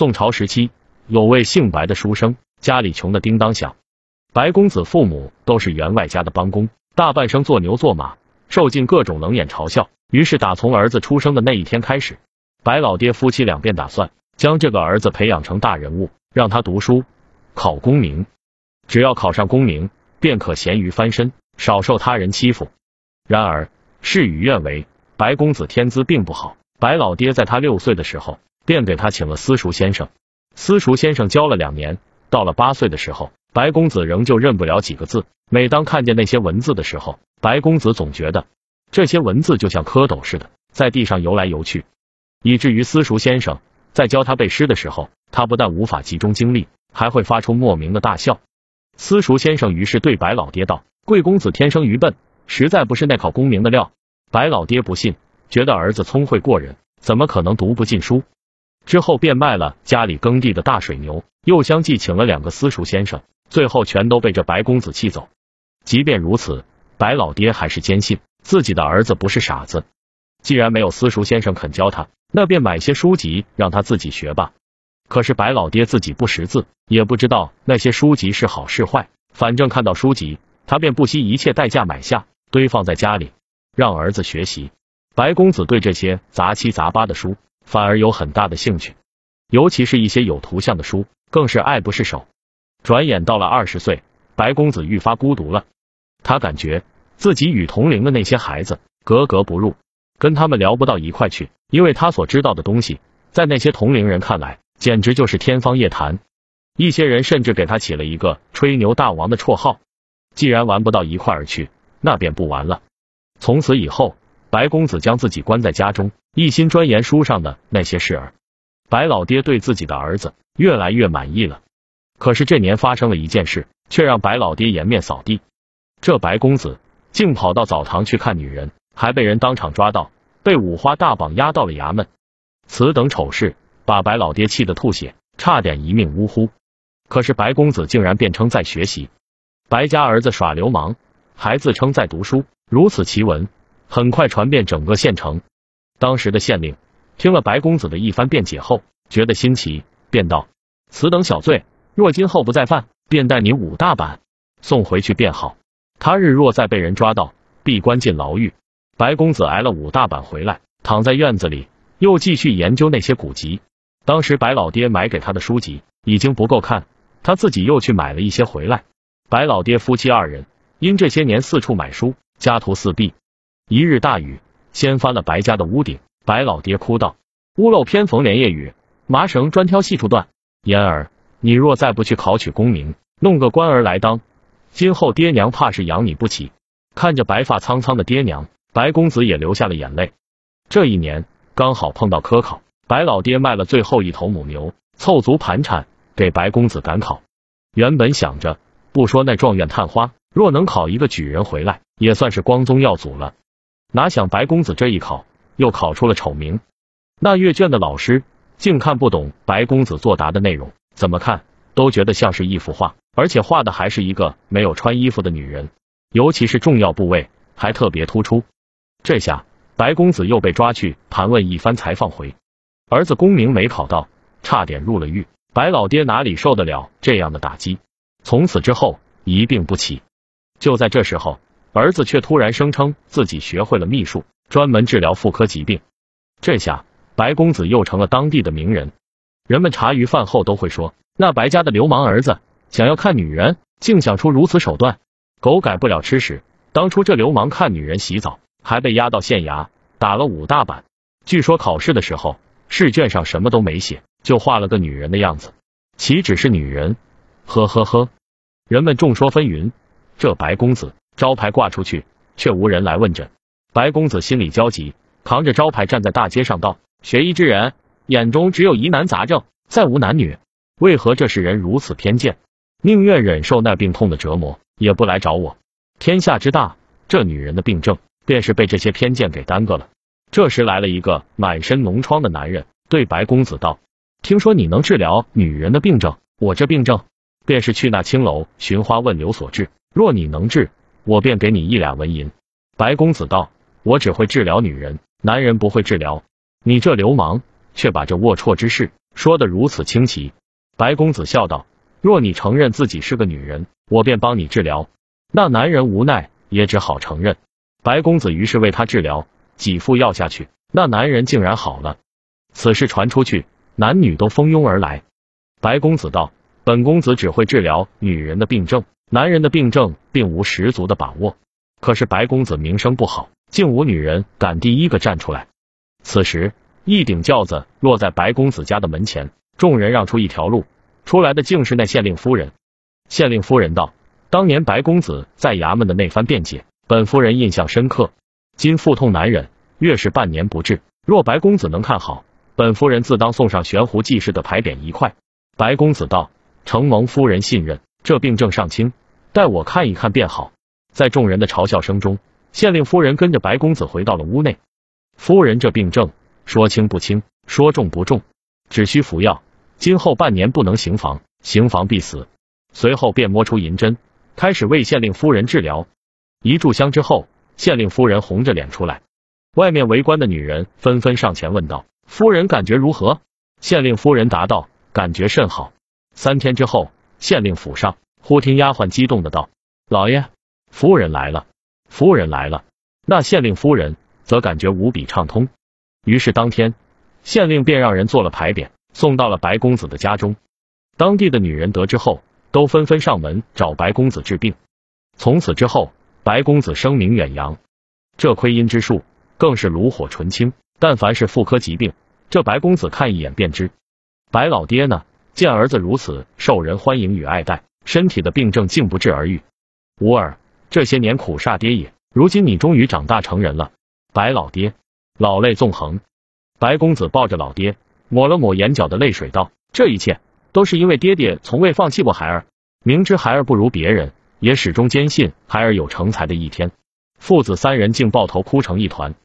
宋朝时期，有位姓白的书生，家里穷的叮当响。白公子父母都是员外家的帮工，大半生做牛做马，受尽各种冷眼嘲笑。于是打从儿子出生的那一天开始，白老爹夫妻两便打算将这个儿子培养成大人物，让他读书考功名，只要考上功名，便可咸鱼翻身，少受他人欺负。然而事与愿违，白公子天资并不好。白老爹在他六岁的时候，便给他请了私塾先生。私塾先生教了两年，到了八岁的时候。白公子仍旧认不了几个字。每当看见那些文字的时候，白公子总觉得这些文字就像蝌蚪似的，在地上游来游去，以至于私塾先生在教他背诗的时候，他不但无法集中精力，还会发出莫名的大笑。私塾先生于是对白老爹道：“贵公子天生愚笨，实在不是那考功名的料。”白老爹不信，觉得儿子聪慧过人，怎么可能读不进书？之后便卖了家里耕地的大水牛，又相继请了两个私塾先生。最后全都被这白公子气走。即便如此，白老爹还是坚信自己的儿子不是傻子。既然没有私塾先生肯教他，那便买些书籍让他自己学吧。可是白老爹自己不识字，也不知道那些书籍是好是坏。反正看到书籍，他便不惜一切代价买下，堆放在家里，让儿子学习。白公子对这些杂七杂八的书反而有很大的兴趣，尤其是一些有图像的书，更是爱不释手。转眼到了二十岁，白公子愈发孤独了。他感觉自己与同龄的那些孩子格格不入，跟他们聊不到一块去，因为他所知道的东西，在那些同龄人看来，简直就是天方夜谭。一些人甚至给他起了一个“吹牛大王”的绰号。既然玩不到一块儿去，那便不玩了。从此以后，白公子将自己关在家中，一心钻研书上的那些事儿。白老爹对自己的儿子越来越满意了。可是这年发生了一件事，却让白老爹颜面扫地。这白公子竟跑到澡堂去看女人，还被人当场抓到，被五花大绑押到了衙门。此等丑事，把白老爹气得吐血，差点一命呜呼。可是白公子竟然辩称在学习，白家儿子耍流氓，还自称在读书。如此奇闻，很快传遍整个县城。当时的县令听了白公子的一番辩解后，觉得新奇，便道：“此等小罪。”若今后不再犯，便带你五大板送回去便好。他日若再被人抓到，必关进牢狱。白公子挨了五大板回来，躺在院子里，又继续研究那些古籍。当时白老爹买给他的书籍已经不够看，他自己又去买了一些回来。白老爹夫妻二人因这些年四处买书，家徒四壁。一日大雨，掀翻了白家的屋顶。白老爹哭道：“屋漏偏逢连夜雨，麻绳专挑细处断。”嫣儿。你若再不去考取功名，弄个官儿来当，今后爹娘怕是养你不起。看着白发苍苍的爹娘，白公子也流下了眼泪。这一年刚好碰到科考，白老爹卖了最后一头母牛，凑足盘缠给白公子赶考。原本想着不说那状元探花，若能考一个举人回来，也算是光宗耀祖了。哪想白公子这一考，又考出了丑名。那阅卷的老师竟看不懂白公子作答的内容。怎么看都觉得像是一幅画，而且画的还是一个没有穿衣服的女人，尤其是重要部位还特别突出。这下白公子又被抓去盘问一番才放回。儿子功名没考到，差点入了狱。白老爹哪里受得了这样的打击？从此之后一病不起。就在这时候，儿子却突然声称自己学会了秘术，专门治疗妇科疾病。这下白公子又成了当地的名人。人们茶余饭后都会说，那白家的流氓儿子想要看女人，竟想出如此手段，狗改不了吃屎。当初这流氓看女人洗澡，还被押到县衙打了五大板。据说考试的时候，试卷上什么都没写，就画了个女人的样子，岂止是女人？呵呵呵，人们众说纷纭。这白公子招牌挂出去，却无人来问诊。白公子心里焦急，扛着招牌站在大街上道：“学医之人。”眼中只有疑难杂症，再无男女。为何这世人如此偏见，宁愿忍受那病痛的折磨，也不来找我？天下之大，这女人的病症，便是被这些偏见给耽搁了。这时来了一个满身脓疮的男人，对白公子道：“听说你能治疗女人的病症，我这病症，便是去那青楼寻花问柳所致。若你能治，我便给你一两纹银。”白公子道：“我只会治疗女人，男人不会治疗。你这流氓！”却把这龌龊之事说的如此清奇。白公子笑道：“若你承认自己是个女人，我便帮你治疗。”那男人无奈，也只好承认。白公子于是为他治疗，几副药下去，那男人竟然好了。此事传出去，男女都蜂拥而来。白公子道：“本公子只会治疗女人的病症，男人的病症并无十足的把握。”可是白公子名声不好，竟无女人敢第一个站出来。此时，一顶轿子落在白公子家的门前，众人让出一条路，出来的竟是那县令夫人。县令夫人道：“当年白公子在衙门的那番辩解，本夫人印象深刻。今腹痛难忍，越是半年不治，若白公子能看好，本夫人自当送上悬壶济世的牌匾一块。”白公子道：“承蒙夫人信任，这病症尚轻，待我看一看便好。”在众人的嘲笑声中，县令夫人跟着白公子回到了屋内。夫人这病症，说轻不轻，说重不重，只需服药，今后半年不能行房，行房必死。随后便摸出银针，开始为县令夫人治疗。一炷香之后，县令夫人红着脸出来，外面围观的女人纷纷上前问道：“夫人感觉如何？”县令夫人答道：“感觉甚好。”三天之后，县令府上忽听丫鬟激动的道：“老爷。”夫人来了，夫人来了。那县令夫人则感觉无比畅通，于是当天县令便让人做了牌匾，送到了白公子的家中。当地的女人得知后，都纷纷上门找白公子治病。从此之后，白公子声名远扬。这窥阴之术更是炉火纯青，但凡是妇科疾病，这白公子看一眼便知。白老爹呢，见儿子如此受人欢迎与爱戴，身体的病症竟不治而愈。吾儿。这些年苦煞爹也，如今你终于长大成人了。白老爹老泪纵横，白公子抱着老爹，抹了抹眼角的泪水，道：“这一切都是因为爹爹从未放弃过孩儿，明知孩儿不如别人，也始终坚信孩儿有成才的一天。”父子三人竟抱头哭成一团。